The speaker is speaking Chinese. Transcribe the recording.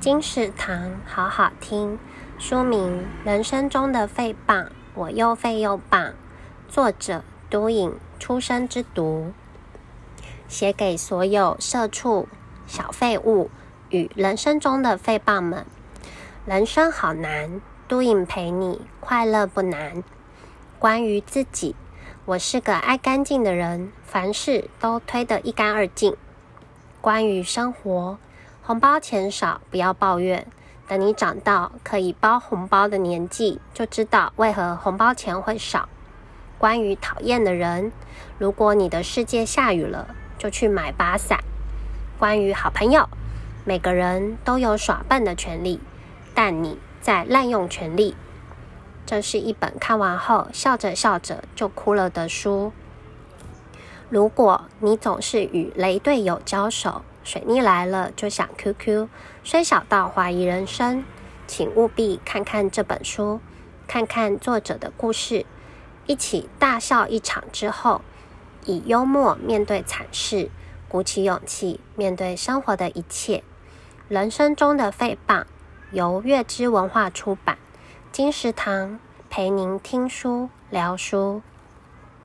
金石堂好好听，书名《人生中的废棒，我又废又棒》，作者都颖，出生之毒，写给所有社畜、小废物与人生中的废棒们。人生好难，都颖陪你，快乐不难。关于自己，我是个爱干净的人，凡事都推得一干二净。关于生活，红包钱少，不要抱怨。等你长到可以包红包的年纪，就知道为何红包钱会少。关于讨厌的人，如果你的世界下雨了，就去买把伞。关于好朋友，每个人都有耍笨的权利，但你在滥用权利。这是一本看完后笑着笑着就哭了的书。如果你总是与雷队友交手，水逆来了就想 QQ，虽小到怀疑人生，请务必看看这本书，看看作者的故事，一起大笑一场之后，以幽默面对惨事，鼓起勇气面对生活的一切。人生中的废棒，由月之文化出版，金石堂陪您听书聊书。